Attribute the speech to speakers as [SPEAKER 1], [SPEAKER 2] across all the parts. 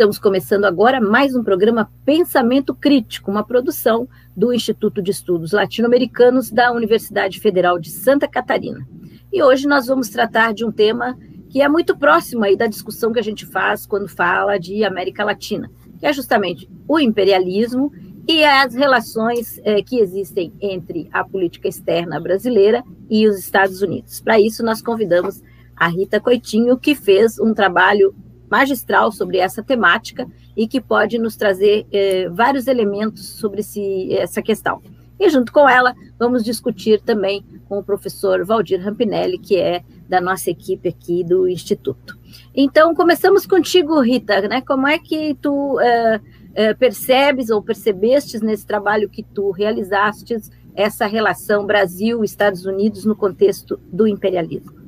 [SPEAKER 1] Estamos começando agora mais um programa Pensamento Crítico, uma produção do Instituto de Estudos Latino-Americanos da Universidade Federal de Santa Catarina. E hoje nós vamos tratar de um tema que é muito próximo aí da discussão que a gente faz quando fala de América Latina, que é justamente o imperialismo e as relações eh, que existem entre a política externa brasileira e os Estados Unidos. Para isso, nós convidamos a Rita Coitinho, que fez um trabalho magistral sobre essa temática e que pode nos trazer eh, vários elementos sobre esse, essa questão. E junto com ela, vamos discutir também com o professor Valdir Rampinelli, que é da nossa equipe aqui do Instituto. Então, começamos contigo, Rita, né? Como é que tu eh, eh, percebes ou percebestes nesse trabalho que tu realizaste essa relação Brasil-Estados Unidos no contexto do imperialismo?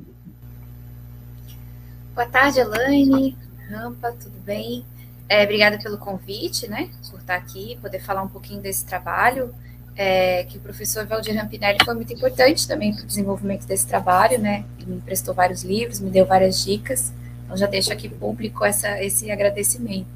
[SPEAKER 2] Boa tarde, Elaine. Rampa, tudo bem? É, obrigada pelo convite, né, por estar aqui, poder falar um pouquinho desse trabalho, é, que o professor Valdir Rampinelli foi muito importante também para o desenvolvimento desse trabalho, né, ele me emprestou vários livros, me deu várias dicas, então já deixo aqui público essa, esse agradecimento.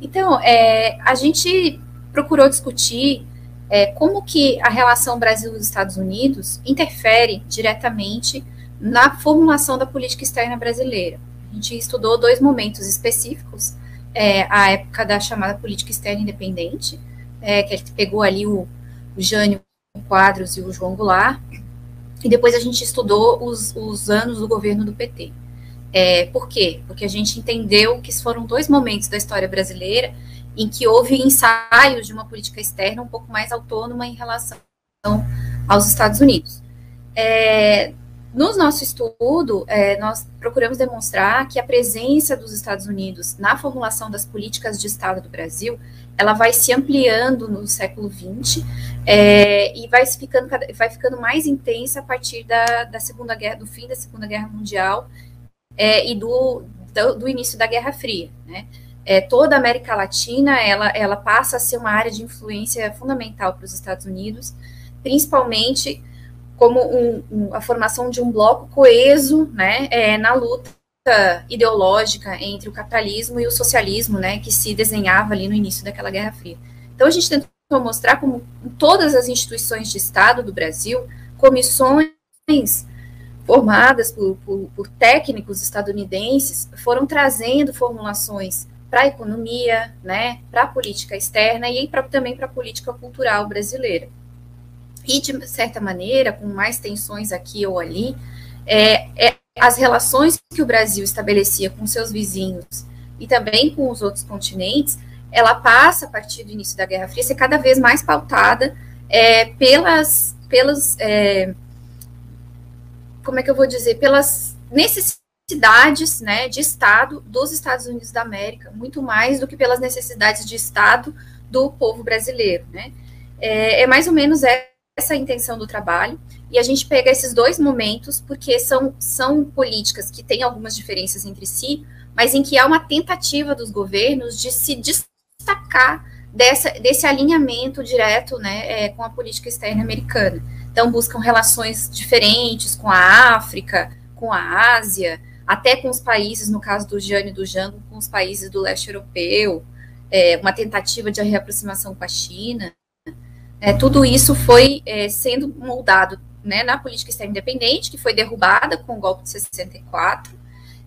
[SPEAKER 2] Então, é, a gente procurou discutir é, como que a relação Brasil-Estados Unidos interfere diretamente na formulação da política externa brasileira. A gente estudou dois momentos específicos, é, a época da chamada política externa independente, é, que ele pegou ali o, o Jânio Quadros e o João Goulart, e depois a gente estudou os, os anos do governo do PT. É, por quê? Porque a gente entendeu que foram dois momentos da história brasileira em que houve ensaios de uma política externa um pouco mais autônoma em relação aos Estados Unidos. É, no nosso estudo, é, nós procuramos demonstrar que a presença dos Estados Unidos na formulação das políticas de Estado do Brasil, ela vai se ampliando no século XX é, e vai ficando, vai ficando mais intensa a partir da, da Segunda Guerra, do fim da Segunda Guerra Mundial é, e do, do, do, início da Guerra Fria, né? É, toda a América Latina, ela, ela passa a ser uma área de influência fundamental para os Estados Unidos, principalmente como um, um, a formação de um bloco coeso né, é, na luta ideológica entre o capitalismo e o socialismo, né, que se desenhava ali no início daquela Guerra Fria. Então a gente tentou mostrar como todas as instituições de Estado do Brasil, comissões formadas por, por, por técnicos estadunidenses, foram trazendo formulações para a economia, né, para a política externa e pra, também para a política cultural brasileira e, de certa maneira, com mais tensões aqui ou ali, é, é, as relações que o Brasil estabelecia com seus vizinhos e também com os outros continentes, ela passa, a partir do início da Guerra Fria, a ser cada vez mais pautada é, pelas, pelas é, como é que eu vou dizer, pelas necessidades né, de Estado dos Estados Unidos da América, muito mais do que pelas necessidades de Estado do povo brasileiro. Né? É, é mais ou menos essa a intenção do trabalho, e a gente pega esses dois momentos, porque são, são políticas que têm algumas diferenças entre si, mas em que há uma tentativa dos governos de se destacar dessa, desse alinhamento direto né, é, com a política externa americana. Então, buscam relações diferentes com a África, com a Ásia, até com os países, no caso do Jane e do Jango, com os países do leste europeu, é, uma tentativa de reaproximação com a China. É, tudo isso foi é, sendo moldado né, na política externa independente, que foi derrubada com o golpe de 64,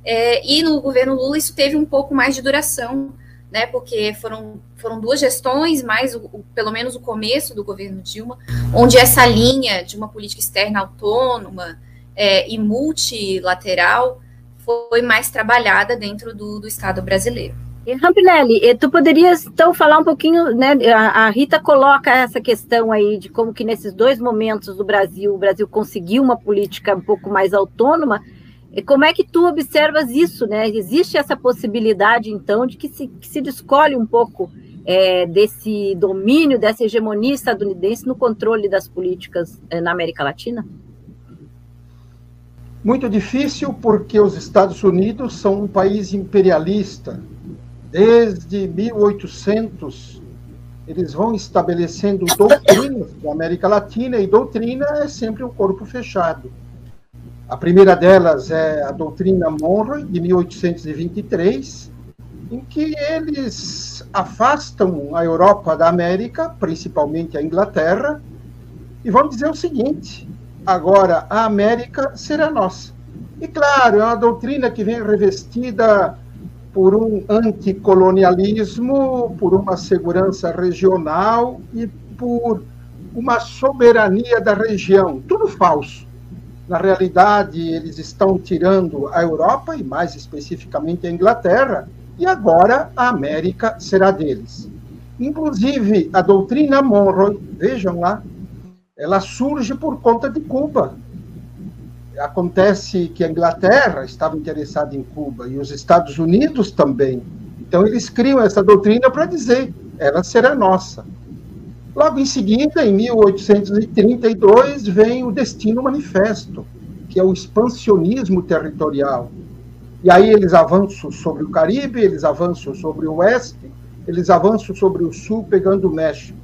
[SPEAKER 2] é, e no governo Lula isso teve um pouco mais de duração, né, porque foram, foram duas gestões, mais o, o, pelo menos o começo do governo Dilma, onde essa linha de uma política externa autônoma é, e multilateral foi mais trabalhada dentro do, do Estado brasileiro.
[SPEAKER 1] E Rampinelli, tu poderias então falar um pouquinho, né? A, Rita coloca essa questão aí de como que nesses dois momentos do Brasil, o Brasil conseguiu uma política um pouco mais autônoma. E como é que tu observas isso, né? Existe essa possibilidade, então, de que se, que se descolhe um pouco é, desse domínio, dessa hegemonia estadunidense no controle das políticas é, na América Latina?
[SPEAKER 3] Muito difícil, porque os Estados Unidos são um país imperialista, Desde 1800, eles vão estabelecendo doutrinas da América Latina, e doutrina é sempre um corpo fechado. A primeira delas é a doutrina Monroe, de 1823, em que eles afastam a Europa da América, principalmente a Inglaterra, e vão dizer o seguinte: agora a América será nossa. E claro, é uma doutrina que vem revestida por um anticolonialismo, por uma segurança regional e por uma soberania da região. Tudo falso. Na realidade, eles estão tirando a Europa, e mais especificamente a Inglaterra, e agora a América será deles. Inclusive, a doutrina Monroe, vejam lá, ela surge por conta de Cuba. Acontece que a Inglaterra estava interessada em Cuba e os Estados Unidos também. Então, eles criam essa doutrina para dizer: ela será nossa. Logo em seguida, em 1832, vem o Destino Manifesto, que é o expansionismo territorial. E aí eles avançam sobre o Caribe, eles avançam sobre o Oeste, eles avançam sobre o Sul, pegando o México.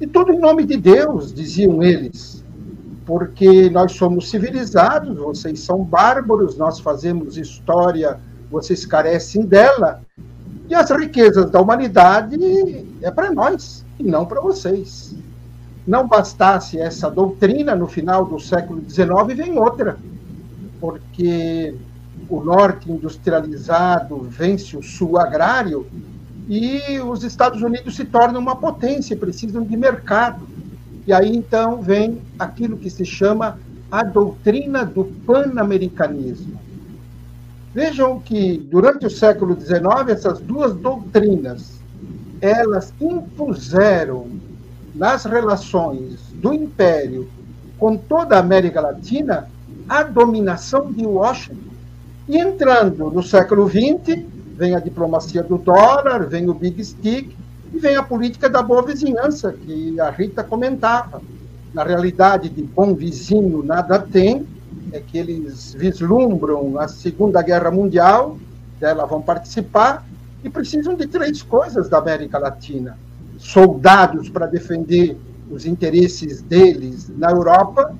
[SPEAKER 3] E tudo em nome de Deus, diziam eles, porque nós somos civilizados, vocês são bárbaros, nós fazemos história, vocês carecem dela, e as riquezas da humanidade é para nós e não para vocês. Não bastasse essa doutrina, no final do século XIX vem outra, porque o norte industrializado vence o sul agrário e os Estados Unidos se tornam uma potência, precisam de mercado. E aí então vem aquilo que se chama a doutrina do panamericanismo. Vejam que durante o século XIX essas duas doutrinas elas impuseram nas relações do Império com toda a América Latina a dominação de Washington. E entrando no século XX, vem a diplomacia do dólar, vem o Big Stick e vem a política da boa vizinhança, que a Rita comentava. Na realidade, de bom vizinho nada tem, é que eles vislumbram a Segunda Guerra Mundial, dela vão participar, e precisam de três coisas da América Latina: soldados para defender os interesses deles na Europa,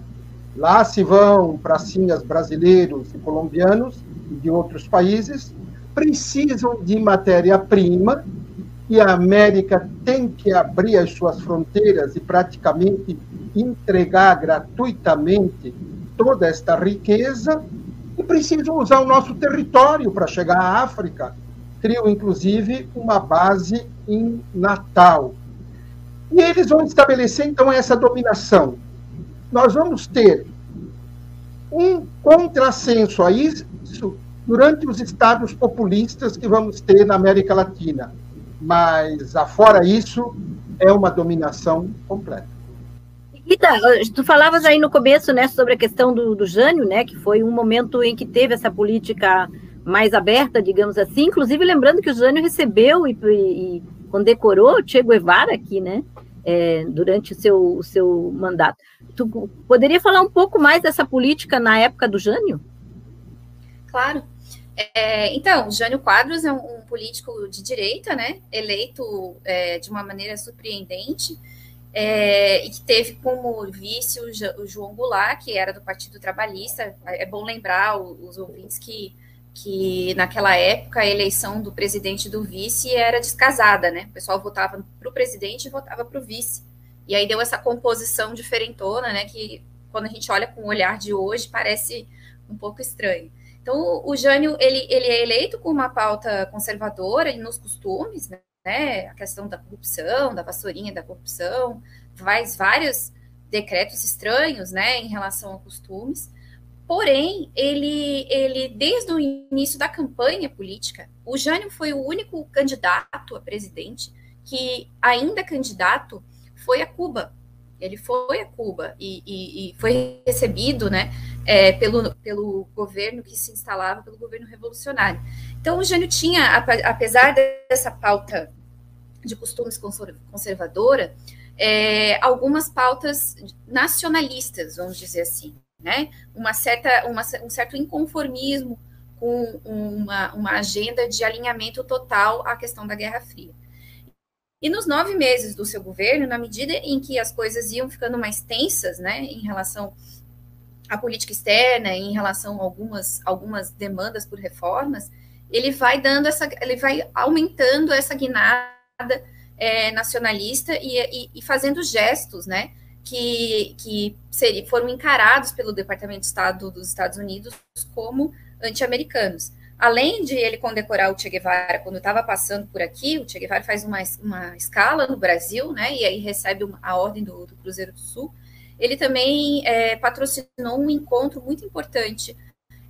[SPEAKER 3] lá se vão pracinhas brasileiros e colombianos e de outros países, precisam de matéria-prima e a América tem que abrir as suas fronteiras e praticamente entregar gratuitamente toda esta riqueza e precisam usar o nosso território para chegar à África criam, inclusive, uma base em Natal. E eles vão estabelecer, então, essa dominação. Nós vamos ter um contrassenso a isso durante os estados populistas que vamos ter na América Latina. Mas, afora isso, é uma dominação completa.
[SPEAKER 1] Rita, tu falavas aí no começo, né, sobre a questão do, do Jânio, né, que foi um momento em que teve essa política mais aberta, digamos assim. Inclusive, lembrando que o Jânio recebeu e, e condecorou o Che Guevara aqui, né? É, durante o seu, o seu mandato. Tu poderia falar um pouco mais dessa política na época do Jânio?
[SPEAKER 2] Claro. É, então, Jânio Quadros é um, um, político de direita, né? Eleito é, de uma maneira surpreendente. É, e que teve como vice o, o, João Goulart, que era do Partido Trabalhista. É bom lembrar os ouvintes que que naquela época a eleição do presidente e do vice era descasada, né? O pessoal votava para o presidente e votava para o vice. E aí deu essa composição diferentona, né? Que quando a gente olha com o olhar de hoje parece um pouco estranho. Então, o Jânio, ele, ele é eleito com uma pauta conservadora nos costumes, né? A questão da corrupção, da vassourinha da corrupção, faz vários decretos estranhos, né, em relação a costumes. Porém, ele, ele, desde o início da campanha política, o Jânio foi o único candidato a presidente que, ainda candidato, foi a Cuba. Ele foi a Cuba e, e, e foi recebido né, é, pelo, pelo governo que se instalava, pelo governo revolucionário. Então, o Jânio tinha, apesar dessa pauta de costumes conservadora, é, algumas pautas nacionalistas, vamos dizer assim né? Uma certa, uma, um certo inconformismo com uma, uma agenda de alinhamento total à questão da Guerra Fria. E nos nove meses do seu governo, na medida em que as coisas iam ficando mais tensas, né, em relação à política externa, em relação a algumas, algumas demandas por reformas, ele vai dando essa, ele vai aumentando essa guinada é, nacionalista e, e, e, fazendo gestos, né, que, que seria, foram encarados pelo Departamento de Estado dos Estados Unidos como anti-americanos. Além de ele condecorar o Che Guevara quando estava passando por aqui, o Che Guevara faz uma, uma escala no Brasil, né, e aí recebe uma, a ordem do, do, Cruzeiro do Sul. Ele também é, patrocinou um encontro muito importante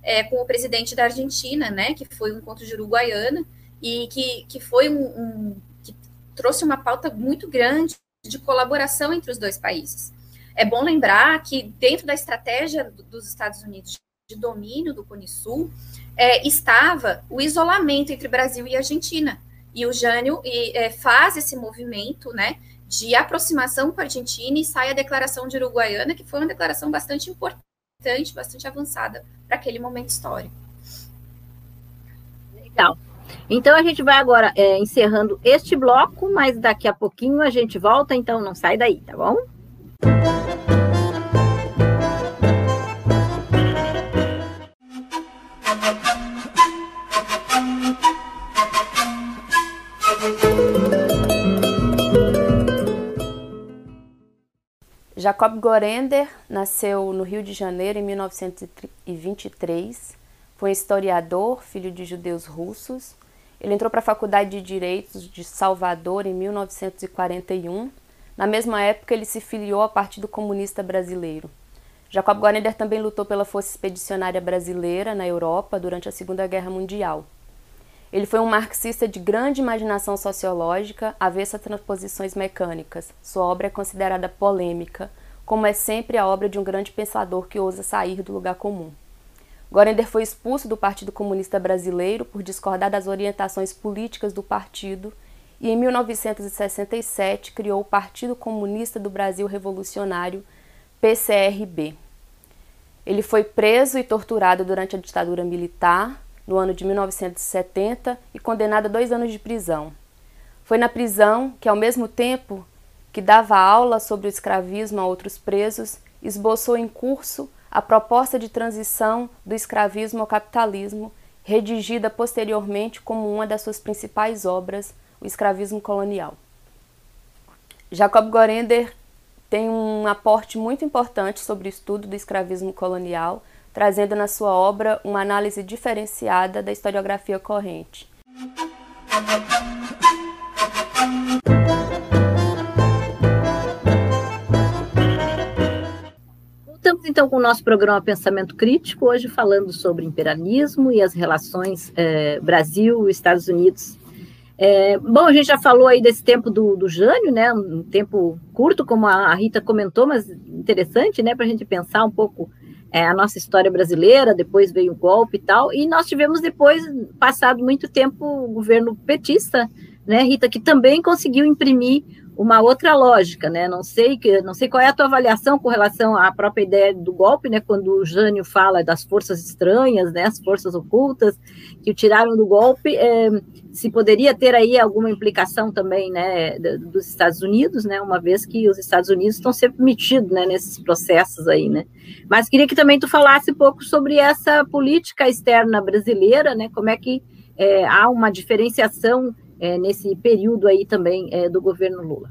[SPEAKER 2] é, com o presidente da Argentina, né, que foi um encontro de Uruguaiana, e que, que foi um, um que trouxe uma pauta muito grande de colaboração entre os dois países. É bom lembrar que dentro da estratégia dos Estados Unidos de domínio do Cone Sul é, estava o isolamento entre Brasil e Argentina. E o Jânio e, é, faz esse movimento, né, de aproximação com a Argentina e sai a declaração de Uruguaiana, que foi uma declaração bastante importante bastante, avançada para aquele momento histórico.
[SPEAKER 1] Legal. Então a gente vai agora é, encerrando este bloco, mas daqui a pouquinho a gente volta, então não sai daí, tá bom?
[SPEAKER 4] Jacob Gorender nasceu no Rio de Janeiro em 1923. Foi historiador, filho de judeus russos. Ele entrou para a Faculdade de Direitos de Salvador em 1941. Na mesma época, ele se filiou ao Partido Comunista Brasileiro. Jacob Gorender também lutou pela Força Expedicionária Brasileira na Europa durante a Segunda Guerra Mundial. Ele foi um marxista de grande imaginação sociológica, avessa a transposições mecânicas. Sua obra é considerada polêmica, como é sempre a obra de um grande pensador que ousa sair do lugar comum. Gorender foi expulso do Partido Comunista Brasileiro por discordar das orientações políticas do partido e, em 1967, criou o Partido Comunista do Brasil Revolucionário, PCRB. Ele foi preso e torturado durante a ditadura militar, no ano de 1970 e condenado a dois anos de prisão. Foi na prisão que, ao mesmo tempo que dava aula sobre o escravismo a outros presos, esboçou em curso a proposta de transição do escravismo ao capitalismo, redigida posteriormente como uma das suas principais obras, O Escravismo Colonial. Jacob Gorender tem um aporte muito importante sobre o estudo do escravismo colonial, trazendo na sua obra uma análise diferenciada da historiografia corrente.
[SPEAKER 1] Voltamos então com o nosso programa Pensamento Crítico, hoje falando sobre imperialismo e as relações eh, Brasil-Estados Unidos. É, bom, a gente já falou aí desse tempo do, do Jânio, né? Um tempo curto, como a Rita comentou, mas interessante, né? Para a gente pensar um pouco é, a nossa história brasileira, depois veio o golpe e tal, e nós tivemos depois, passado muito tempo, o governo petista, né, Rita, que também conseguiu imprimir uma outra lógica, né? Não sei que, não sei qual é a tua avaliação com relação à própria ideia do golpe, né? Quando o Jânio fala das forças estranhas, né? As forças ocultas que o tiraram do golpe, é, se poderia ter aí alguma implicação também, né? Dos Estados Unidos, né? Uma vez que os Estados Unidos estão sempre metidos, né? Nesses processos aí, né? Mas queria que também tu falasse um pouco sobre essa política externa brasileira, né? Como é que é, há uma diferenciação é, nesse período aí também é, do governo Lula?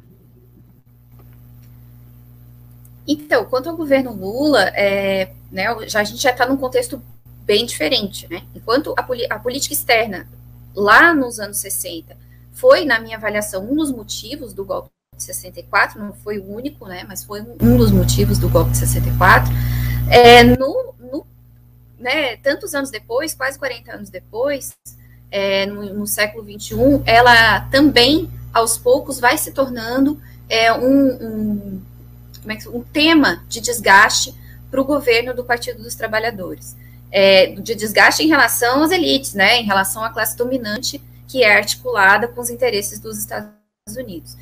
[SPEAKER 2] Então, quanto ao governo Lula, é, né, já, a gente já está num contexto bem diferente. Né? Enquanto a, a política externa, lá nos anos 60, foi, na minha avaliação, um dos motivos do golpe de 64, não foi o único, né, mas foi um dos motivos do golpe de 64, é, no, no, né, tantos anos depois, quase 40 anos depois, é, no, no, século XXI, ela também, aos poucos, vai se tornando é, um, um, é que, um tema de desgaste para o governo do Partido dos Trabalhadores. É, de desgaste em relação às elites, né, em relação à classe dominante que é articulada com os interesses dos Estados Unidos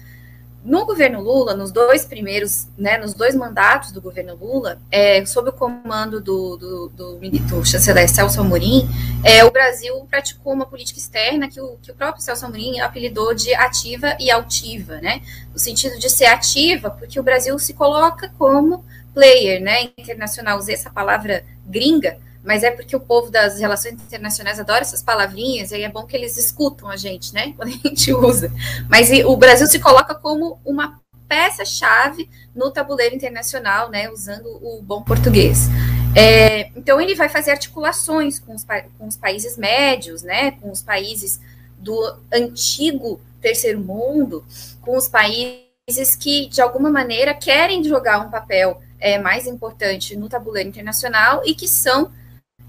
[SPEAKER 2] no governo Lula, nos dois primeiros, né, nos dois mandatos do governo Lula, é, sob o comando do, do, do, do chanceler Celso Amorim, é, o Brasil praticou uma política externa que o, que o próprio Celso Amorim apelidou de ativa e altiva, né, no sentido de ser ativa, porque o Brasil se coloca como player, né, internacional, usei essa palavra gringa, mas é porque o povo das relações internacionais adora essas palavrinhas, e aí é bom que eles escutam a gente, né? Quando a gente usa. Mas o Brasil se coloca como uma peça-chave no tabuleiro internacional, né? Usando o bom português. É, então ele vai fazer articulações com os, com os países médios, né? Com os países do antigo terceiro mundo, com os países que, de alguma maneira, querem jogar um papel é, mais importante no tabuleiro internacional e que são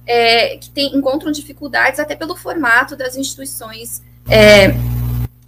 [SPEAKER 2] é, que tem, encontram dificuldades até pelo formato das instituições é,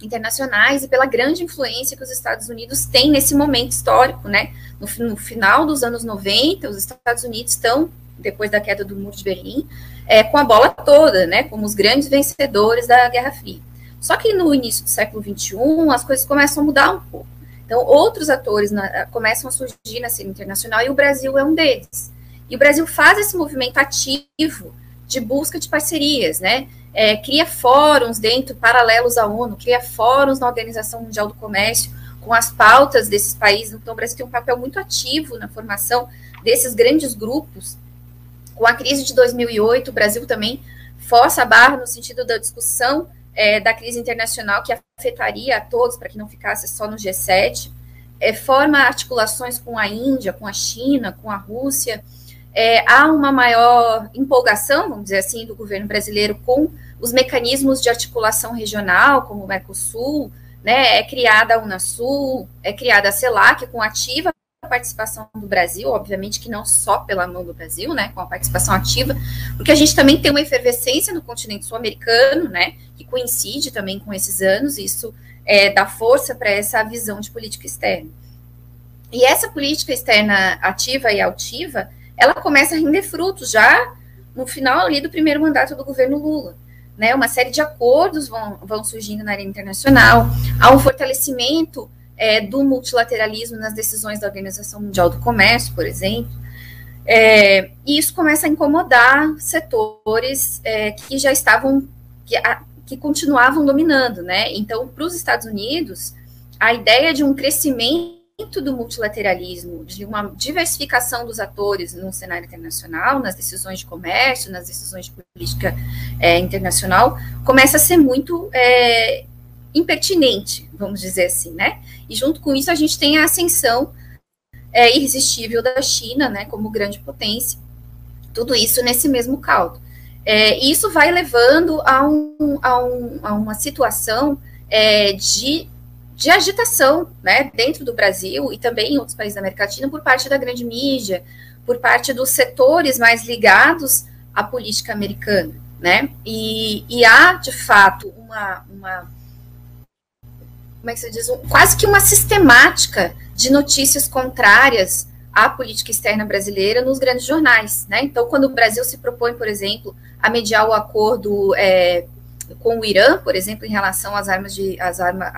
[SPEAKER 2] internacionais e pela grande influência que os Estados Unidos têm nesse momento histórico, né? No, no final dos anos 90, os Estados Unidos estão, depois da queda do Muro de Berlim, é, com a bola toda, né? Como os grandes vencedores da Guerra Fria. Só que no início do século XXI, as coisas começam a mudar um pouco. Então, outros atores na, começam a surgir na cena internacional e o Brasil é um deles. E o Brasil faz esse movimento ativo de busca de parcerias, né? É, cria fóruns dentro, paralelos à ONU, cria fóruns na Organização Mundial do Comércio, com as pautas desses países. Então, o Brasil tem um papel muito ativo na formação desses grandes grupos. Com a crise de 2008, o Brasil também força a barra no sentido da discussão é, da crise internacional que afetaria a todos, para que não ficasse só no G7. É, forma articulações com a Índia, com a China, com a Rússia é, há uma maior empolgação, vamos dizer assim, do governo brasileiro com os mecanismos de articulação regional, como o Mercosul, né, é criada a Unasul, é criada a CELAC, com ativa participação do Brasil, obviamente que não só pela mão do Brasil, né, com a participação ativa, porque a gente também tem uma efervescência no continente sul-americano, né, que coincide também com esses anos, isso é, dá força para essa visão de política externa. E essa política externa ativa e altiva, ela começa a render frutos já no final ali do primeiro mandato do governo Lula. Né, uma série de acordos vão, vão surgindo na área internacional, há um fortalecimento é, do multilateralismo nas decisões da Organização Mundial do Comércio, por exemplo, é, e isso começa a incomodar setores é, que já estavam, que, a, que continuavam dominando, né? Então, para os Estados Unidos, a ideia de um crescimento do multilateralismo, de uma diversificação dos atores no cenário internacional, nas decisões de comércio, nas decisões de política é, internacional, começa a ser muito é, impertinente, vamos dizer assim, né? E junto com isso a gente tem a ascensão é, irresistível da China, né, como grande potência, tudo isso nesse mesmo caldo. É, isso vai levando a, um, a, um, a uma situação é, de de agitação, né, dentro do Brasil e também em outros países da América Latina, por parte da grande mídia, por parte dos setores mais ligados à política americana, né, e, e há, de fato, uma, uma como é que se diz, um, quase que uma sistemática de notícias contrárias à política externa brasileira nos grandes jornais, né, então, quando o Brasil se propõe, por exemplo, a mediar o acordo é, com o Irã, por exemplo, em relação às armas de, às armas,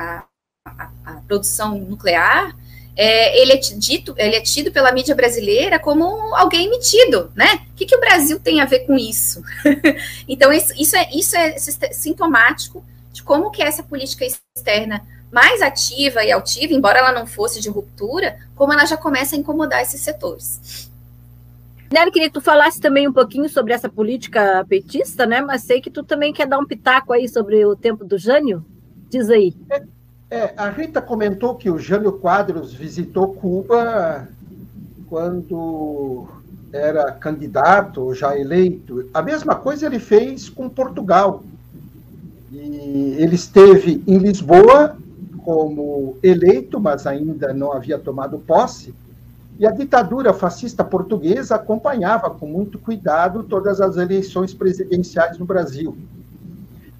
[SPEAKER 2] a, a produção nuclear, é, ele, é dito, ele é tido pela mídia brasileira como alguém metido, né? O que, que o Brasil tem a ver com isso? então, isso, isso, é, isso é sintomático de como que essa política externa mais ativa e altiva, embora ela não fosse de ruptura, como ela já começa a incomodar esses setores.
[SPEAKER 1] Nery, queria que tu falasse também um pouquinho sobre essa política petista, né? Mas sei que tu também quer dar um pitaco aí sobre o tempo do Jânio. Diz aí.
[SPEAKER 3] É, é, a Rita comentou que o Jânio Quadros visitou Cuba quando era candidato, já eleito. A mesma coisa ele fez com Portugal. E ele esteve em Lisboa como eleito, mas ainda não havia tomado posse. E a ditadura fascista portuguesa acompanhava com muito cuidado todas as eleições presidenciais no Brasil.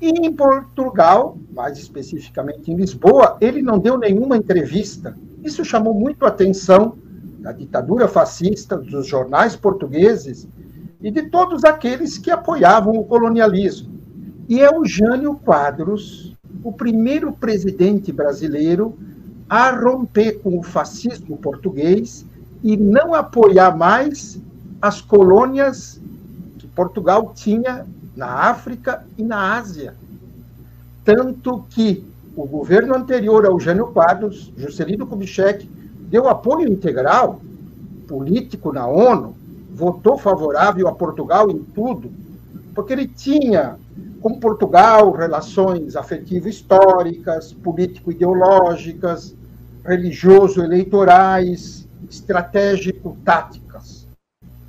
[SPEAKER 3] E em Portugal, mais especificamente em Lisboa, ele não deu nenhuma entrevista. Isso chamou muito a atenção da ditadura fascista, dos jornais portugueses e de todos aqueles que apoiavam o colonialismo. E é o Jânio Quadros, o primeiro presidente brasileiro a romper com o fascismo português e não apoiar mais as colônias que Portugal tinha na África e na Ásia. Tanto que o governo anterior ao Jânio Quadros, Juscelino Kubitschek, deu apoio integral político na ONU, votou favorável a Portugal em tudo, porque ele tinha com Portugal relações afetivo-históricas, político-ideológicas, religioso-eleitorais, estratégico-táticas.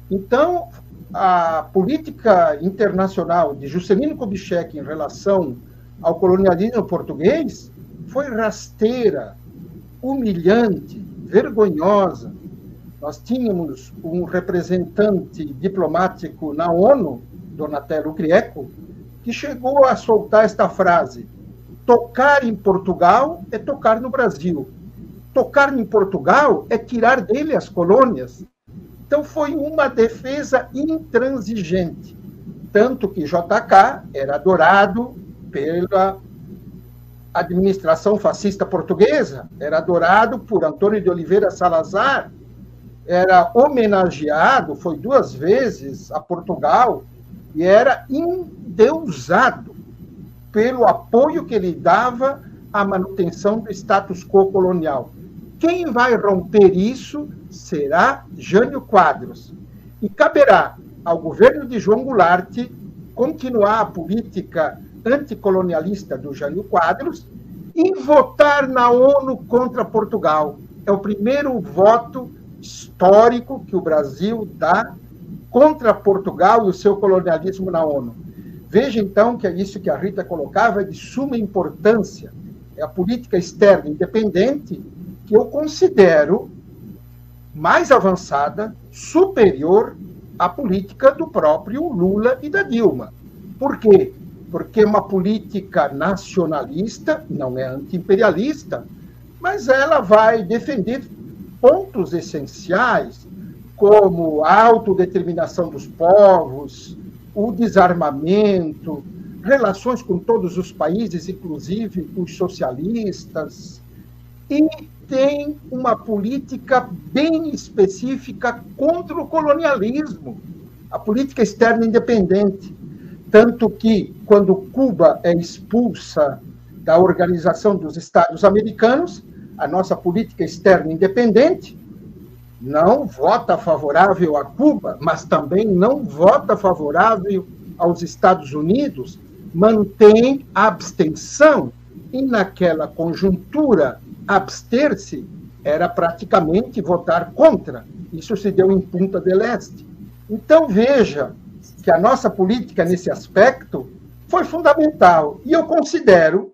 [SPEAKER 3] Então, a política internacional de Juscelino Kubitschek em relação ao colonialismo português foi rasteira, humilhante, vergonhosa. Nós tínhamos um representante diplomático na ONU, Donatello Grieco, que chegou a soltar esta frase: tocar em Portugal é tocar no Brasil. Tocar em Portugal é tirar dele as colônias. Então foi uma defesa intransigente, tanto que JK era adorado pela administração fascista portuguesa, era adorado por Antônio de Oliveira Salazar, era homenageado, foi duas vezes a Portugal, e era endeusado pelo apoio que ele dava à manutenção do status quo colonial. Quem vai romper isso será Jânio Quadros. E caberá ao governo de João Goulart continuar a política anticolonialista do Jânio Quadros e votar na ONU contra Portugal. É o primeiro voto histórico que o Brasil dá contra Portugal e o seu colonialismo na ONU. Veja então que é isso que a Rita colocava é de suma importância. É a política externa independente que eu considero mais avançada, superior à política do próprio Lula e da Dilma. Por quê? porque uma política nacionalista não é antiimperialista, mas ela vai defender pontos essenciais, como a autodeterminação dos povos, o desarmamento, relações com todos os países, inclusive os socialistas, e tem uma política bem específica contra o colonialismo, a política externa independente. Tanto que, quando Cuba é expulsa da Organização dos Estados Americanos, a nossa política externa independente não vota favorável a Cuba, mas também não vota favorável aos Estados Unidos, mantém abstenção. E naquela conjuntura, abster-se era praticamente votar contra. Isso se deu em Punta del Este. Então, veja que a nossa política nesse aspecto foi fundamental. E eu considero,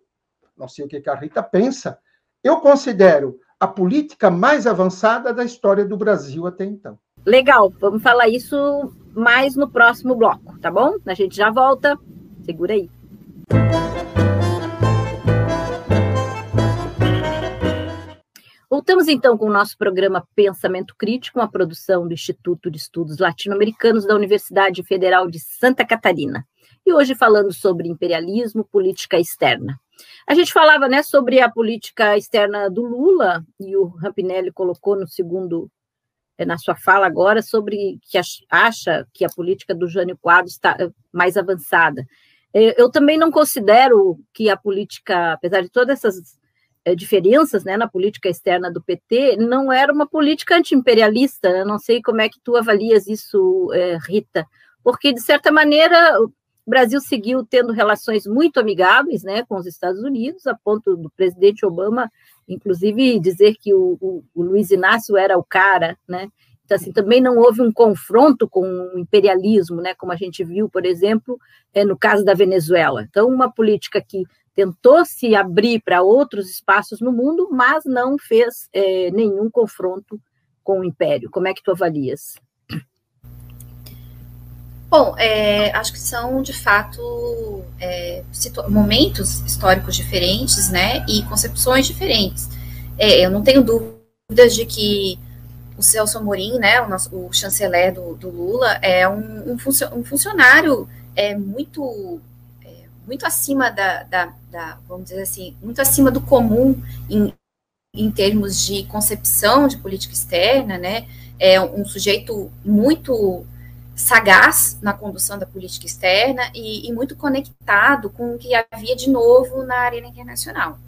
[SPEAKER 3] não sei o que a Rita pensa, eu considero a política mais avançada da história do Brasil até então.
[SPEAKER 1] Legal, vamos falar isso mais no próximo bloco, tá bom? A gente já volta. Segura aí. Voltamos então com o nosso programa Pensamento Crítico, uma produção do Instituto de Estudos Latino-Americanos da Universidade Federal de Santa Catarina. E hoje falando sobre imperialismo, política externa. A gente falava né, sobre a política externa do Lula, e o Rampinelli colocou no segundo, eh, na sua fala agora, sobre que acha que a política do Jânio Quadros está eh, mais avançada. Eh, eu também não considero que a política, apesar de todas essas diferenças né, na política externa do PT, não era uma política anti-imperialista. Eu não sei como é que tu avalias isso, é, Rita, porque, de certa maneira, o Brasil seguiu tendo relações muito amigáveis né, com os Estados Unidos, a ponto do presidente Obama, inclusive, dizer que o, o, o Luiz Inácio era o cara, né? Então, assim, também não houve um confronto com o imperialismo, né, como a gente viu, por exemplo, é, no caso da Venezuela. Então, uma política que tentou se abrir para outros espaços no mundo, mas não fez é, nenhum confronto com o Império. Como é que tu avalias?
[SPEAKER 2] Bom, é, acho que são de fato é, momentos históricos diferentes, né, e concepções diferentes. É, eu não tenho dúvidas de que o Celso Amorim, né, o, nosso, o chanceler do, do Lula, é um, um, funcionário é, muito muito acima da, da, da, vamos dizer assim, muito acima do comum em, em termos de concepção de política externa, né? É um sujeito muito sagaz na condução da política externa e, e muito conectado com o que havia de novo na arena internacional.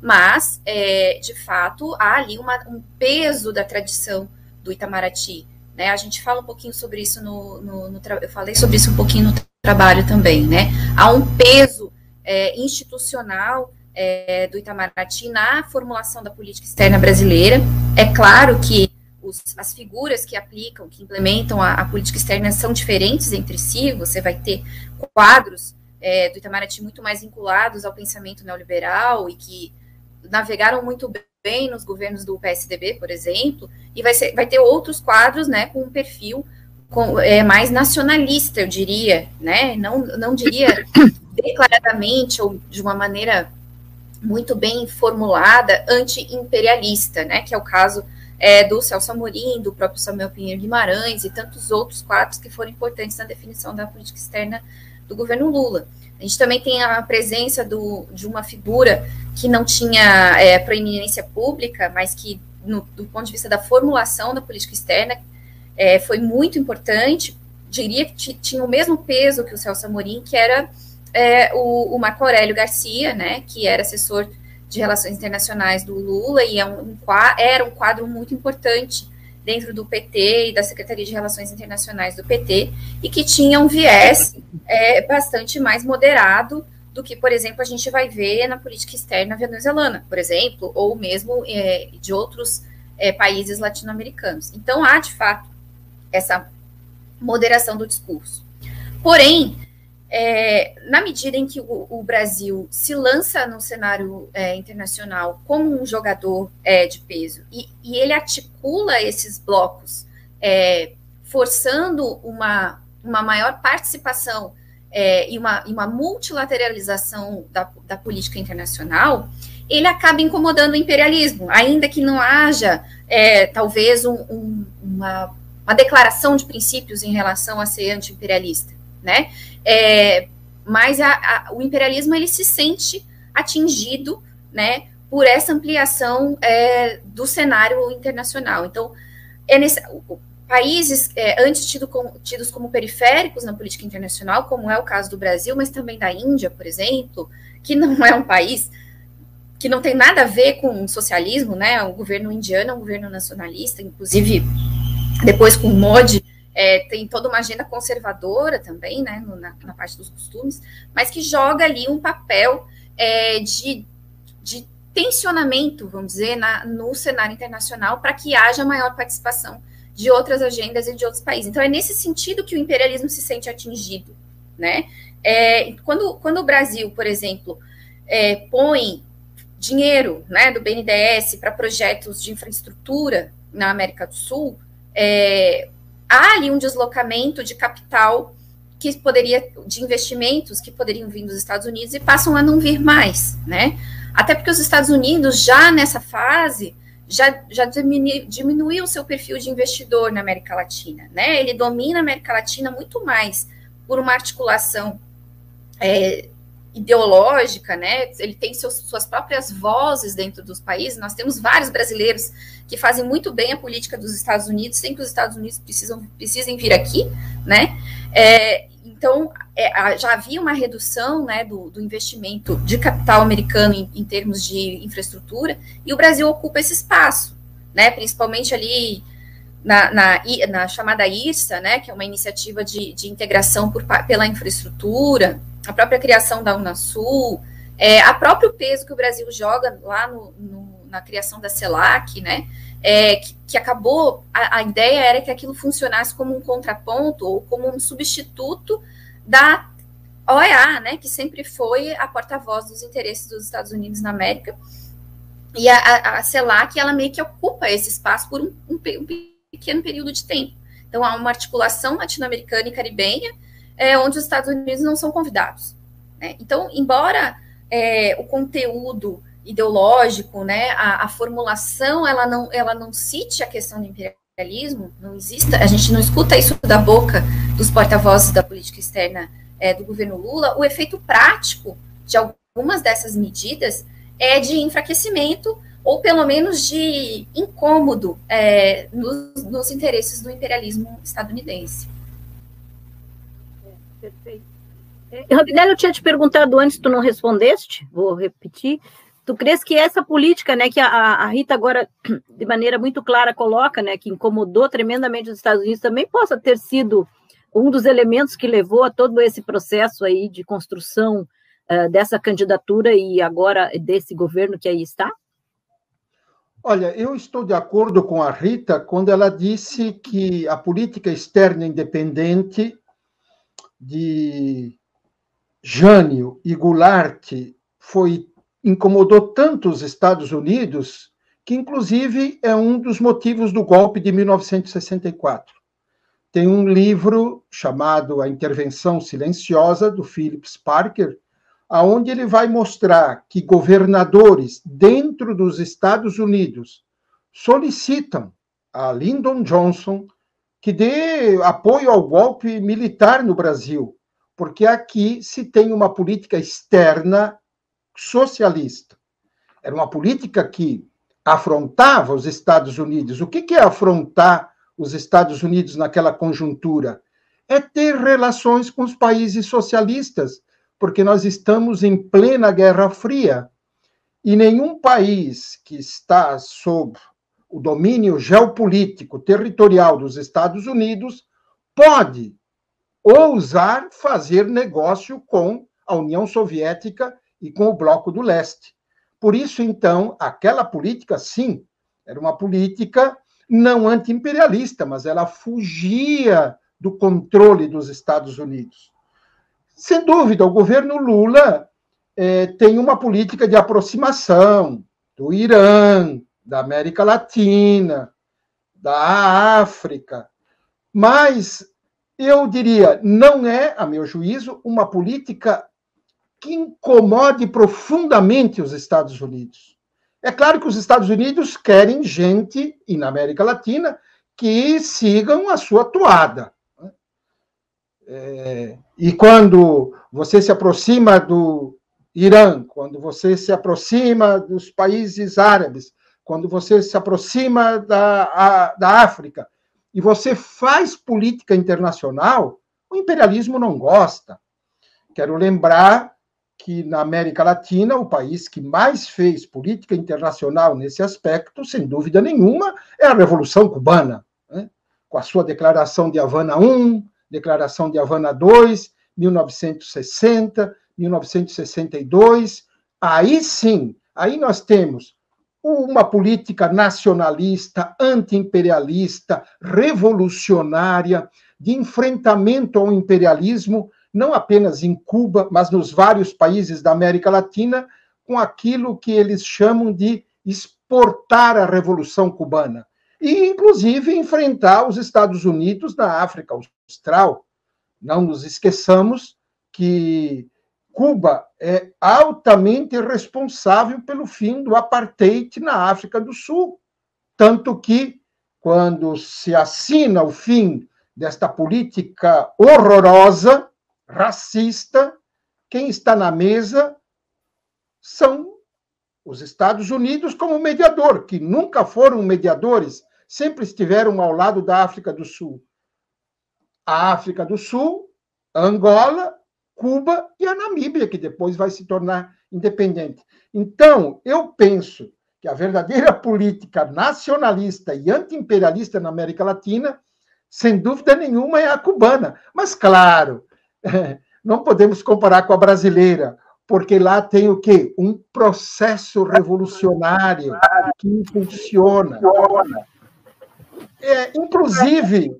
[SPEAKER 2] Mas, é, de fato, há ali uma, um peso da tradição do Itamaraty Né? A gente fala um pouquinho sobre isso no, no, no eu falei sobre isso um pouquinho no trabalho também, né? Há um peso é, institucional é, do Itamaraty na formulação da política externa brasileira. É claro que os, as figuras que aplicam, que implementam a, a, política externa são diferentes entre si. Você vai ter quadros é, do Itamaraty muito mais vinculados ao pensamento neoliberal e que navegaram muito bem nos governos do PSDB, por exemplo, e vai, ser, vai ter outros quadros, né, com um perfil com, é, mais nacionalista, eu diria, né, não, não diria declaradamente ou de uma maneira muito bem formulada anti-imperialista, né, que é o caso é, do Celso Amorim, do próprio Samuel Pinheiro Guimarães e tantos outros quadros que foram importantes na definição da política externa do governo Lula. A gente também tem a presença do, de uma figura que não tinha é, proeminência pública, mas que, no, do ponto de vista da formulação da política externa, é, foi muito importante. Diria que tinha o mesmo peso que o Celso Amorim, que era é, o, o, Marco Aurélio Garcia, né, que era assessor de relações internacionais do Lula e é um, era um quadro muito importante dentro do PT e da Secretaria de Relações Internacionais do PT, e que tinha um viés é, bastante mais moderado do que, por exemplo, a gente vai ver na política externa venezuelana, por exemplo, ou mesmo é, de outros é, países latino-americanos. Então, há, de fato, essa moderação do discurso. Porém, é, na medida em que o, o, Brasil se lança no cenário é, internacional como um jogador é, de peso e, e, ele articula esses blocos, é, forçando uma, uma maior participação é, e, uma, e, uma, multilateralização da, da, política internacional, ele acaba incomodando o imperialismo, ainda que não haja, é, talvez, um, um, uma, uma declaração de princípios em relação a ser anti-imperialista né? É, mas a, a, o imperialismo ele se sente atingido, né, por essa ampliação é, do cenário internacional. Então, é nesse, países é, antes tido tidos como periféricos na política internacional, como é o caso do Brasil, mas também da Índia, por exemplo, que não é um país que não tem nada a ver com socialismo, né? O governo indiano é um governo nacionalista, inclusive depois com Modi é, tem toda uma agenda conservadora também, né, na, na, parte dos costumes, mas que joga ali um papel é, de, de tensionamento, vamos dizer, na, no cenário internacional para que haja maior participação de outras agendas e de outros países. Então, é nesse sentido que o imperialismo se sente atingido, né? É, quando, quando o Brasil, por exemplo, é, põe dinheiro né, do BNDES para projetos de infraestrutura na América do Sul, é, há ali um deslocamento de capital que poderia, de investimentos que poderiam vir dos Estados Unidos e passam a não vir mais, né? Até porque os Estados Unidos, já nessa fase, já, já diminu, diminuiu o seu perfil de investidor na América Latina, né? Ele domina a América Latina muito mais por uma articulação é, ideológica, né? Ele tem seus, suas próprias vozes dentro dos países. Nós temos vários brasileiros que fazem muito bem a política dos Estados Unidos, sem que os Estados Unidos precisam, precisem vir aqui, né? É, então, é, já havia uma redução né, do, do, investimento de capital americano em, em, termos de infraestrutura, e o Brasil ocupa esse espaço, né? Principalmente ali na, na, na chamada IRSA, né? Que é uma iniciativa de, de integração por, pela infraestrutura a própria criação da Unasul, é, a próprio peso que o Brasil joga lá no, no, na criação da CELAC, né, é, que, que, acabou, a, a, ideia era que aquilo funcionasse como um contraponto ou como um substituto da OEA, né, que sempre foi a porta-voz dos interesses dos Estados Unidos na América, e a, a, a CELAC, ela meio que ocupa esse espaço por um, um, um pequeno período de tempo. Então, há uma articulação latino-americana e caribenha, é, onde os Estados Unidos não são convidados. Né? Então, embora é, o conteúdo ideológico, né, a, a, formulação, ela não, ela não cite a questão do imperialismo, não exista, a gente não escuta isso da boca dos porta-vozes da política externa é, do governo Lula, o efeito prático de algumas dessas medidas é de enfraquecimento ou pelo menos de incômodo é, nos, nos interesses do imperialismo estadunidense.
[SPEAKER 1] Perfeito. É, eu tinha te perguntado antes, tu não respondeste, vou repetir. Tu crês que essa política, né, que a, a, Rita agora, de maneira muito clara, coloca, né, que incomodou tremendamente os Estados Unidos, também possa ter sido um dos elementos que levou a todo esse processo aí de construção uh, dessa candidatura e agora desse governo que aí está?
[SPEAKER 3] Olha, eu estou de acordo com a Rita quando ela disse que a política externa independente de Jânio e Goulart foi incomodou tanto os Estados Unidos que, inclusive, é um dos motivos do golpe de 1964. Tem um livro chamado A Intervenção Silenciosa, do Phillips Parker, aonde ele vai mostrar que governadores dentro dos Estados Unidos solicitam a Lyndon Johnson que dê apoio ao golpe militar no Brasil, porque aqui se tem uma política externa socialista. Era uma política que afrontava os Estados Unidos. O que é afrontar os Estados Unidos naquela conjuntura? É ter relações com os países socialistas, porque nós estamos em plena Guerra Fria e nenhum país que está sob o domínio geopolítico territorial dos Estados Unidos pode ousar fazer negócio com a União Soviética e com o Bloco do Leste. Por isso, então, aquela política, sim, era uma política não anti-imperialista, mas ela fugia do controle dos Estados Unidos. Sem dúvida, o governo Lula é, tem uma política de aproximação do Irã, da América Latina, da África, mas eu diria, não é, a meu juízo, uma política que incomode profundamente os Estados Unidos. É claro que os Estados Unidos querem gente, e na América Latina, que sigam a sua toada. É, e quando você se aproxima do Irã, quando você se aproxima dos países árabes, quando você se aproxima da, a, da África, e você faz política internacional, o imperialismo não gosta. Quero lembrar que na América Latina, o país que mais fez política internacional nesse aspecto, sem dúvida nenhuma, é a Revolução Cubana, né? com a sua Declaração de Havana I, Declaração de Havana II, 1960, 1962. Aí sim, aí nós temos uma política nacionalista, anti-imperialista, revolucionária, de enfrentamento ao imperialismo não apenas em Cuba, mas nos vários países da América Latina, com aquilo que eles chamam de exportar a Revolução Cubana. E, inclusive, enfrentar os Estados Unidos na África Austral. Não nos esqueçamos que Cuba é altamente responsável pelo fim do apartheid na África do Sul. Tanto que, quando se assina o fim desta política horrorosa, racista, quem está na mesa são os Estados Unidos como mediador, que nunca foram mediadores, sempre estiveram ao lado da África do Sul. A África do Sul, Angola, Cuba e a Namíbia, que depois vai se tornar independente. Então, eu penso que a verdadeira política nacionalista e antiimperialista na América Latina, sem dúvida nenhuma, é a cubana. Mas, claro, não podemos comparar com a brasileira, porque lá tem o quê? Um processo revolucionário que funciona. É, inclusive,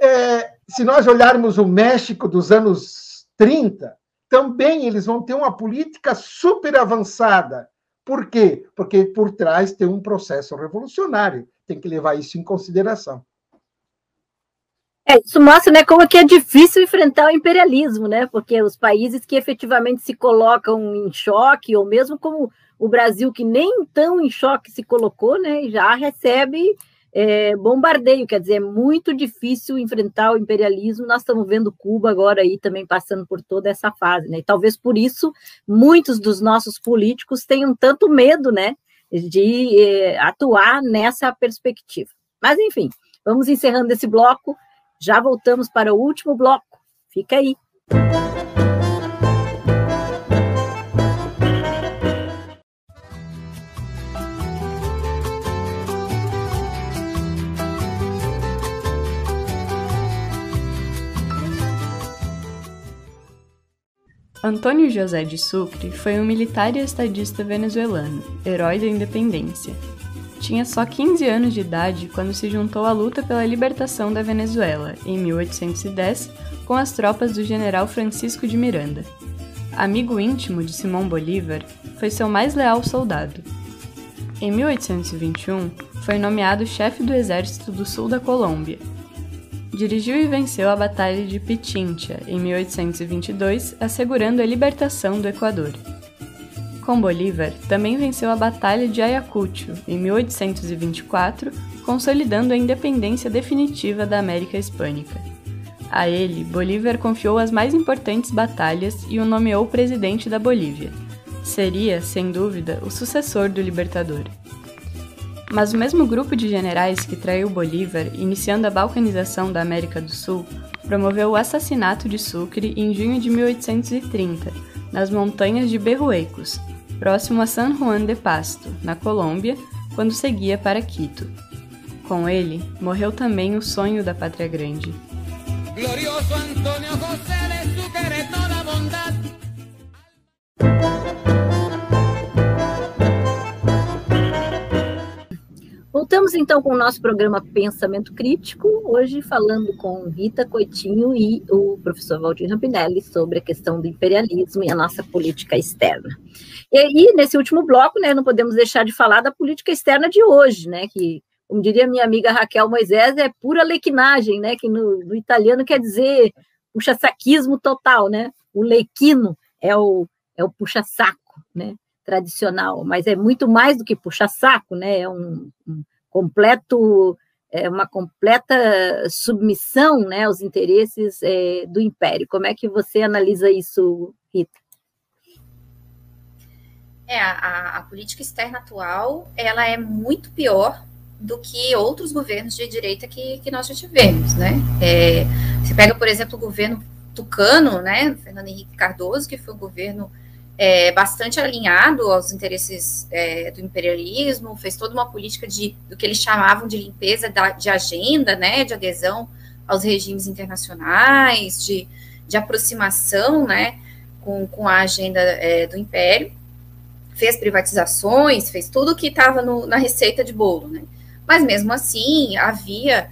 [SPEAKER 3] é, se nós olharmos o México dos anos 30, também eles vão ter uma política super avançada. Por quê? Porque por trás tem um processo revolucionário. Tem que levar isso em consideração.
[SPEAKER 1] É, isso mostra né, como é que é difícil enfrentar o imperialismo, né? Porque os países que efetivamente se colocam em choque, ou mesmo como o Brasil, que nem tão em choque se colocou, né? Já recebe é, bombardeio, quer dizer, é muito difícil enfrentar o imperialismo. Nós estamos vendo Cuba agora aí também passando por toda essa fase, né? E talvez por isso muitos dos nossos políticos tenham tanto medo, né? De é, atuar nessa perspectiva. Mas, enfim, vamos encerrando esse bloco. Já voltamos para o último bloco. Fica aí.
[SPEAKER 5] Antônio José de Sucre foi um militar e estadista venezuelano, herói da independência, tinha só 15 anos de idade quando se juntou à luta pela libertação da Venezuela, em 1810, com as tropas do general Francisco de Miranda. Amigo íntimo de Simão Bolívar, foi seu mais leal soldado. Em 1821, foi nomeado chefe do exército do sul da Colômbia. Dirigiu e venceu a Batalha de Pichincha em 1822, assegurando a libertação do Equador. Com Bolívar, também venceu a Batalha de Ayacucho em 1824, consolidando a independência definitiva da América Hispânica. A ele, Bolívar confiou as mais importantes batalhas e o nomeou presidente da Bolívia. Seria, sem dúvida, o sucessor do libertador. Mas o mesmo grupo de generais que traiu Bolívar, iniciando a balcanização da América do Sul, promoveu o assassinato de Sucre em junho de 1830, nas montanhas de Berruecos, próximo a San Juan de Pasto, na Colômbia, quando seguia para Quito. Com ele, morreu também o sonho da Pátria Grande. Glorioso Antônio José
[SPEAKER 1] Voltamos então com o nosso programa Pensamento Crítico, hoje falando com Rita Coitinho e o professor Valdir Rampinelli sobre a questão do imperialismo e a nossa política externa. E aí, nesse último bloco, né, não podemos deixar de falar da política externa de hoje, né, que, como diria minha amiga Raquel Moisés, é pura lequinagem, né, que no, no italiano quer dizer puxa-saquismo total, né, o lequino é o, é o puxa-saco, né, tradicional, mas é muito mais do que puxa-saco, né? É um, um, completo, é uma completa submissão, né, aos interesses é, do império. Como é que você analisa isso, Rita?
[SPEAKER 2] É, a, a política externa atual, ela é muito pior do que outros governos de direita que, que nós já tivemos, né? É, você pega, por exemplo, o governo tucano, né, Fernando Henrique Cardoso, que foi um governo é, bastante alinhado aos interesses é, do imperialismo, fez toda uma política de do que eles chamavam de limpeza da, de agenda, né, de adesão aos regimes internacionais, de, de aproximação, né, com, com a agenda é, do império, fez privatizações, fez tudo o que estava na receita de bolo, né, mas mesmo assim havia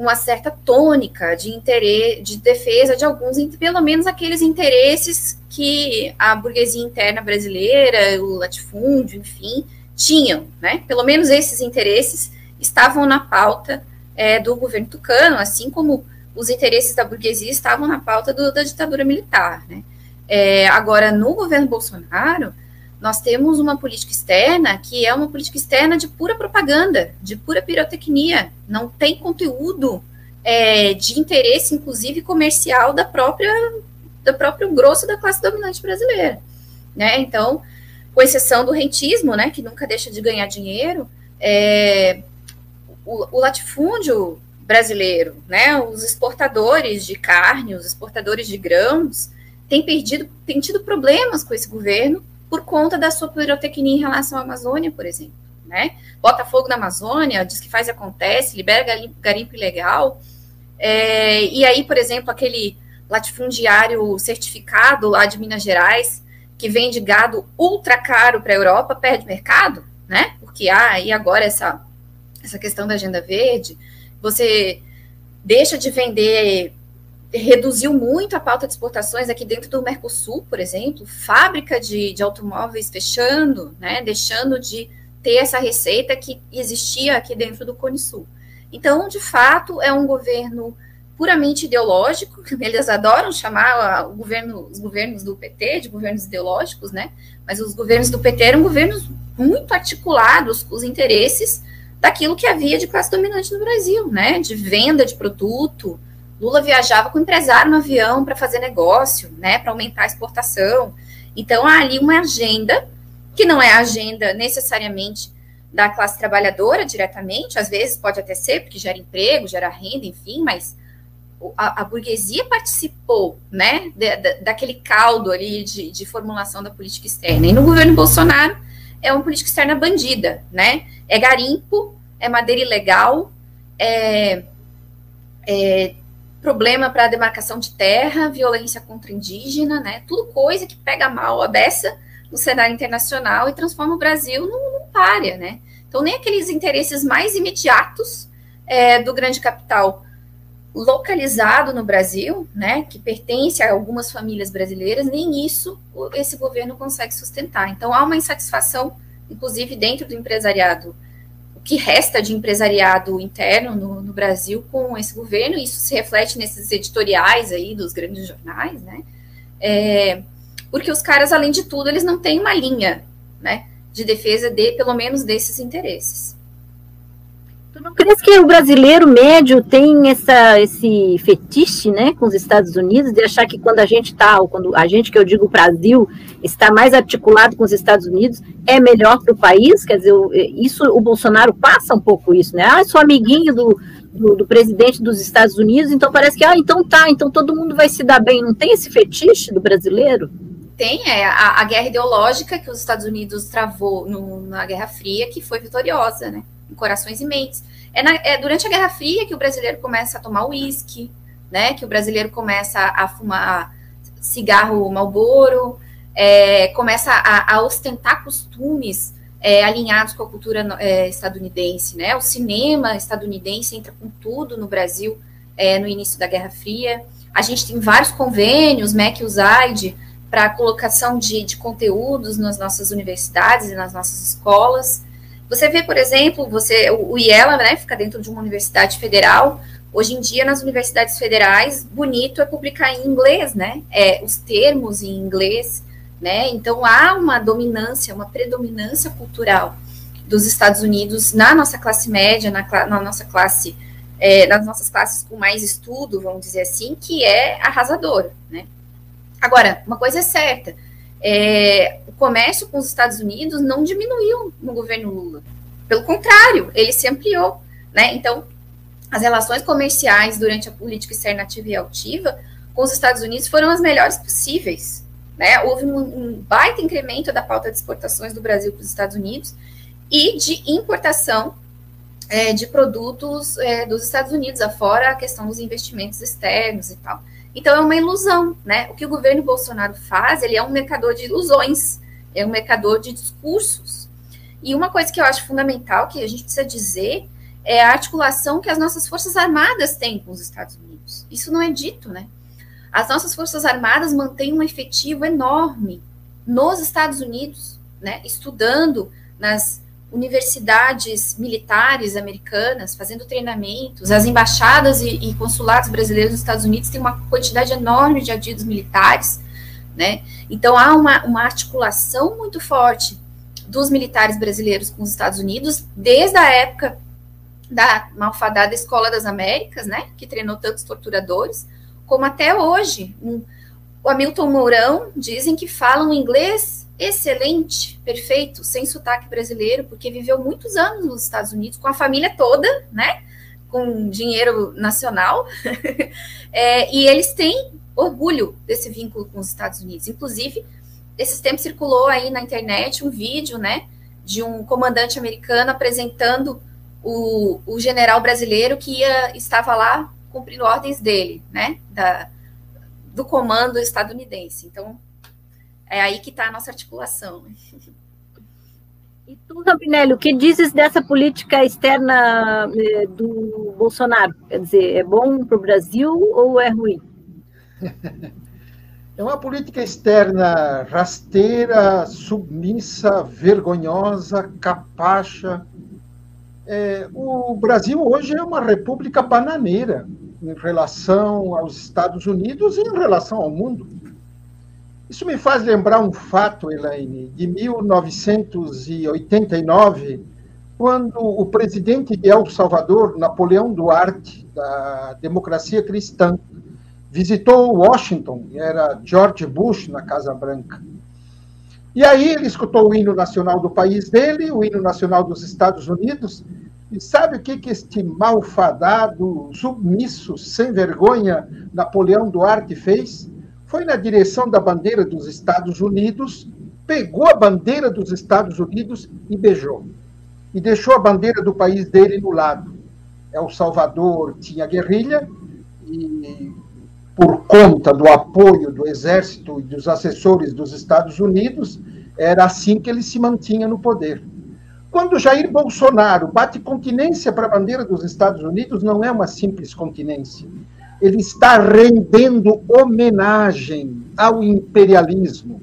[SPEAKER 2] uma certa tônica de interesse, de defesa de alguns, pelo menos aqueles interesses que a burguesia interna brasileira, o latifúndio, enfim, tinham, né? Pelo menos esses interesses estavam na pauta é, do governo tucano, assim como os interesses da burguesia estavam na pauta do, da ditadura militar, né? É, agora, no governo Bolsonaro, nós temos uma política externa que é uma política externa de pura propaganda, de pura pirotecnia, não tem conteúdo é, de interesse, inclusive comercial, da própria do próprio grosso da classe dominante brasileira, né? Então, com exceção do rentismo, né, que nunca deixa de ganhar dinheiro, é, o, o latifúndio brasileiro, né, os exportadores de carne, os exportadores de grãos, têm perdido, têm tido problemas com esse governo por conta da sua pirotecnia em relação à Amazônia, por exemplo. Né? Bota fogo na Amazônia, diz que faz e acontece, libera garimpo, garimpo ilegal. É, e aí, por exemplo, aquele latifundiário certificado lá de Minas Gerais, que vende gado ultra caro para a Europa, perde mercado, né? Porque, ah, e agora essa, essa questão da agenda verde, você deixa de vender reduziu muito a pauta de exportações aqui dentro do Mercosul, por exemplo, fábrica de, de automóveis fechando, né, deixando de ter essa receita que existia aqui dentro do Cone Sul. Então, de fato, é um governo puramente ideológico, eles adoram chamar o governo, os governos do PT de governos ideológicos, né? Mas os governos do PT eram governos muito articulados com os interesses daquilo que havia de classe dominante no Brasil, né? De venda de produto, Lula viajava com o empresário no avião para fazer negócio, né, para aumentar a exportação. Então há ali uma agenda que não é a agenda necessariamente da classe trabalhadora diretamente, às vezes pode até ser, porque gera emprego, gera renda, enfim, mas a, a burguesia participou, né, daquele caldo ali de, de formulação da política externa. E no governo Bolsonaro é uma política externa bandida, né, é garimpo, é madeira ilegal, é, é problema para demarcação de terra, violência contra indígena, né? Tudo coisa que pega mal a beça no cenário internacional e transforma o Brasil num, num né? Então, nem aqueles interesses mais imediatos é, do grande capital localizado no Brasil, né, que pertence a algumas famílias brasileiras, nem isso esse governo consegue sustentar. Então, há uma insatisfação, inclusive dentro do empresariado o que resta de empresariado interno no, no, Brasil com esse governo, isso se reflete nesses editoriais aí dos grandes jornais, né? É, porque os caras, além de tudo, eles não têm uma linha, né, de defesa de, pelo menos, desses interesses.
[SPEAKER 1] Tu não crees que o brasileiro médio tem essa, esse fetiche, né, com os Estados Unidos, de achar que quando a gente está, ou quando a gente, que eu digo Brasil, está mais articulado com os Estados Unidos, é melhor para o país? Quer dizer, isso o Bolsonaro passa um pouco isso, né? Ah, sou amiguinho do, do, do, presidente dos Estados Unidos, então parece que, ah, então tá, então todo mundo vai se dar bem. Não tem esse fetiche do brasileiro?
[SPEAKER 2] Tem, é a, a guerra ideológica que os Estados Unidos travou no, na Guerra Fria, que foi vitoriosa, né? Em corações e mentes. É, na, é, durante a Guerra Fria que o brasileiro começa a tomar uísque, né? Que o brasileiro começa a fumar cigarro Marlboro, é, começa a, a, ostentar costumes é, alinhados com a cultura é, estadunidense, né? O cinema estadunidense entra com tudo no Brasil é, no início da Guerra Fria. A gente tem vários convênios, MEC e USAID, para colocação de, de conteúdos nas nossas universidades e nas nossas escolas. Você vê, por exemplo, você o IELA, né, fica dentro de uma universidade federal. Hoje em dia, nas universidades federais, bonito é publicar em inglês, né? É, os termos em inglês, né? Então há uma dominância, uma predominância cultural dos Estados Unidos na nossa classe média, na, na nossa classe, é, nas nossas classes com mais estudo, vamos dizer assim, que é arrasadora, né? Agora, uma coisa é certa, é, o comércio com os Estados Unidos não diminuiu no governo Lula. Pelo contrário, ele se ampliou. Né? Então, as relações comerciais durante a política externa ativa e altiva com os Estados Unidos foram as melhores possíveis. Né? Houve um, um baita incremento da pauta de exportações do Brasil para os Estados Unidos e de importação é, de produtos é, dos Estados Unidos, afora a questão dos investimentos externos e tal. Então é uma ilusão, né? O que o governo Bolsonaro faz, ele é um mercador de ilusões, é um mercador de discursos. E uma coisa que eu acho fundamental que a gente precisa dizer é a articulação que as nossas forças armadas têm com os Estados Unidos. Isso não é dito, né? As nossas forças armadas mantêm um efetivo enorme nos Estados Unidos, né? Estudando nas universidades militares americanas fazendo treinamentos, as embaixadas e, e, consulados brasileiros nos Estados Unidos têm uma quantidade enorme de adidos militares, né? Então há uma, uma articulação muito forte dos militares brasileiros com os Estados Unidos desde a época da malfadada Escola das Américas, né? Que treinou tantos torturadores, como até hoje. Um, o Hamilton Mourão dizem que falam inglês excelente, perfeito, sem sotaque brasileiro, porque viveu muitos anos nos Estados Unidos com a família toda, né? Com dinheiro nacional. é, e eles têm orgulho desse vínculo com os Estados Unidos. Inclusive, esses tempos circulou aí na internet um vídeo, né? De um comandante americano apresentando o, o general brasileiro que ia, estava lá cumprindo ordens dele, né? Da, do comando estadunidense. Então, é aí que está a nossa articulação.
[SPEAKER 1] E tu, Rampinelli, o que dizes dessa política externa eh, do Bolsonaro? Quer dizer, é bom para o Brasil ou é ruim?
[SPEAKER 3] É uma política externa rasteira, submissa, vergonhosa, capacha. É, o Brasil hoje é uma república bananeira em relação aos Estados Unidos e em relação ao mundo. Isso me faz lembrar um fato, Elaine, de 1989, quando o presidente de El Salvador, Napoleão Duarte, da democracia cristã, visitou Washington, era George Bush na Casa Branca. E aí ele escutou o hino nacional do país dele, o hino nacional dos Estados Unidos, e sabe o que, que este malfadado, submisso, sem vergonha, Napoleão Duarte fez? Foi na direção da bandeira dos Estados Unidos, pegou a bandeira dos Estados Unidos e beijou. E deixou a bandeira do país dele no lado. El Salvador tinha guerrilha e por conta do apoio do exército e dos assessores dos Estados Unidos, era assim que ele se mantinha no poder. Quando Jair Bolsonaro bate continência para a bandeira dos Estados Unidos, não é uma simples continência. Ele está rendendo homenagem ao imperialismo.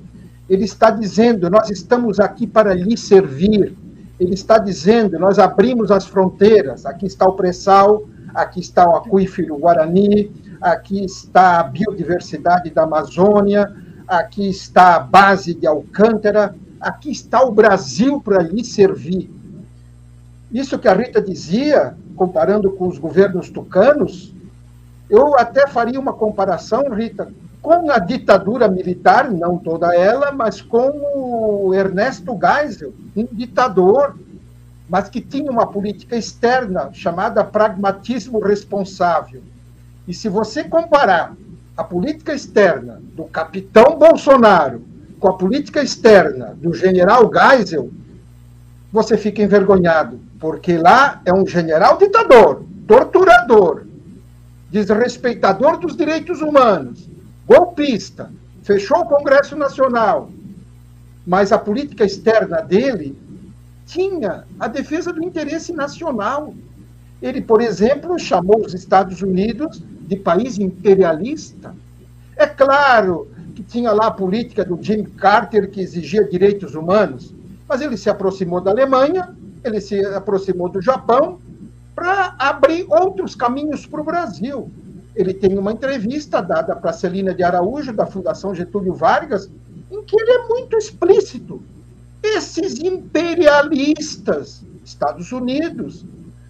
[SPEAKER 3] Ele está dizendo: nós estamos aqui para lhe servir. Ele está dizendo: nós abrimos as fronteiras. Aqui está o pré-sal, aqui está o aquífero Guarani, aqui está a biodiversidade da Amazônia, aqui está a base de Alcântara, aqui está o Brasil para lhe servir. Isso que a Rita dizia, comparando com os governos tucanos, eu até faria uma comparação, Rita, com a ditadura militar, não toda ela, mas com o Ernesto Geisel, um ditador, mas que tinha uma política externa chamada pragmatismo responsável. E se você comparar a política externa do capitão Bolsonaro com a política externa do general Geisel, você fica envergonhado, porque lá é um general ditador, torturador, desrespeitador dos direitos humanos, golpista, fechou o Congresso Nacional, mas a política externa dele tinha a defesa do interesse nacional. Ele, por exemplo, chamou os Estados Unidos de país imperialista. É claro que tinha lá a política do Jim Carter que exigia direitos humanos, mas ele se aproximou da Alemanha, ele se aproximou do Japão para abrir outros caminhos para o Brasil. Ele tem uma entrevista dada para Celina de Araújo, da Fundação Getúlio Vargas, em que ele é muito explícito. Esses imperialistas, Estados Unidos,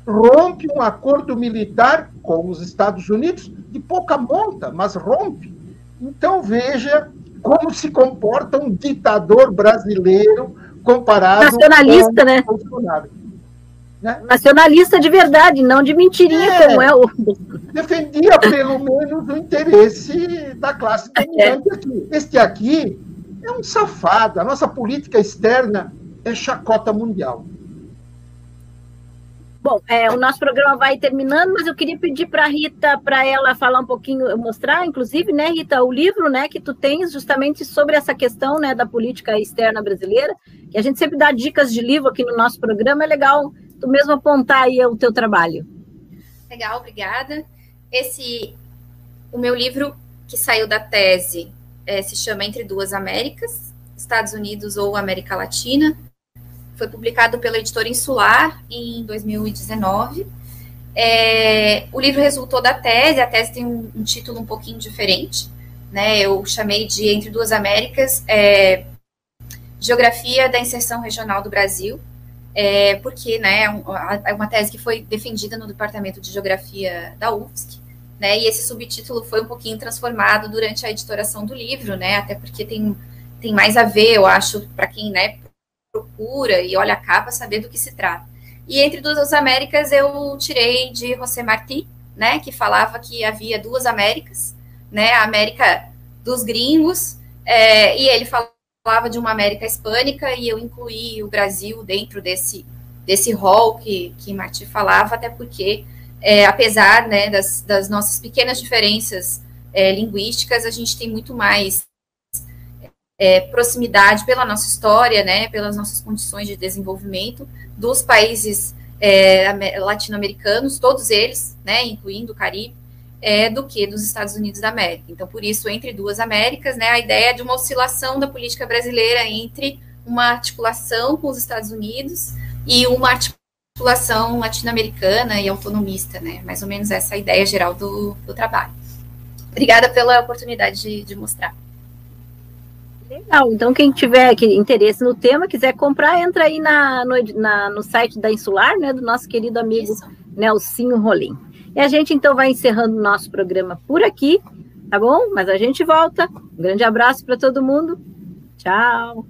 [SPEAKER 3] rompe um acordo militar com os Estados Unidos de pouca monta, mas rompe. Então veja como se comporta um ditador brasileiro comparado
[SPEAKER 1] nacionalista, né? Bolsonaro. Né? Nacionalista de verdade, não de mentirinha é, como é o
[SPEAKER 3] defendia pelo menos o interesse da classe dominante aqui. Este aqui é um safado. A nossa política externa é chacota mundial.
[SPEAKER 1] Bom, é, o nosso programa vai terminando, mas eu queria pedir para a Rita, para ela falar um pouquinho, mostrar, inclusive, né, Rita, o livro, né, que tu tens justamente sobre essa questão, né, da política externa brasileira, que a gente sempre dá dicas de livro aqui no nosso programa, é legal tu mesmo apontar aí o teu trabalho.
[SPEAKER 2] Legal, obrigada. Esse, o meu livro que saiu da tese é, se chama Entre Duas Américas, Estados Unidos ou América Latina, foi publicado pela editora Insular em 2019. É, o livro resultou da tese, a tese tem um, um, título um pouquinho diferente, né? Eu chamei de Entre Duas Américas, é, Geografia da Inserção Regional do Brasil, é, porque né, é uma tese que foi defendida no Departamento de Geografia da UFSC, né? E esse subtítulo foi um pouquinho transformado durante a editoração do livro, né? Até porque tem, tem mais a ver, eu acho, para quem né, procura e olha a capa, saber do que se trata. E entre duas Américas eu tirei de José Martí, né, que falava que havia duas Américas, né, a América dos gringos, é, e ele falava de uma América hispânica, e eu incluí o Brasil dentro desse, desse rol que, que Martí falava, até porque, é, apesar né, das, das nossas pequenas diferenças é, linguísticas, a gente tem muito mais é, proximidade pela nossa história, né, pelas nossas condições de desenvolvimento dos países é, latino-americanos, todos eles, né, incluindo o Caribe, é, do que dos Estados Unidos da América. Então, por isso, entre duas Américas, né, a ideia de uma oscilação da política brasileira entre uma articulação com os Estados Unidos e uma articulação latino-americana e autonomista, né, mais ou menos essa é a ideia geral do, do trabalho. Obrigada pela oportunidade de, de mostrar.
[SPEAKER 1] Legal. Então, quem tiver interesse no tema, quiser comprar, entra aí na, no, na, no site da Insular, né, do nosso querido amigo Isso. Nelsinho Rolim. E a gente então vai encerrando o nosso programa por aqui, tá bom? Mas a gente volta. Um grande abraço para todo mundo. Tchau.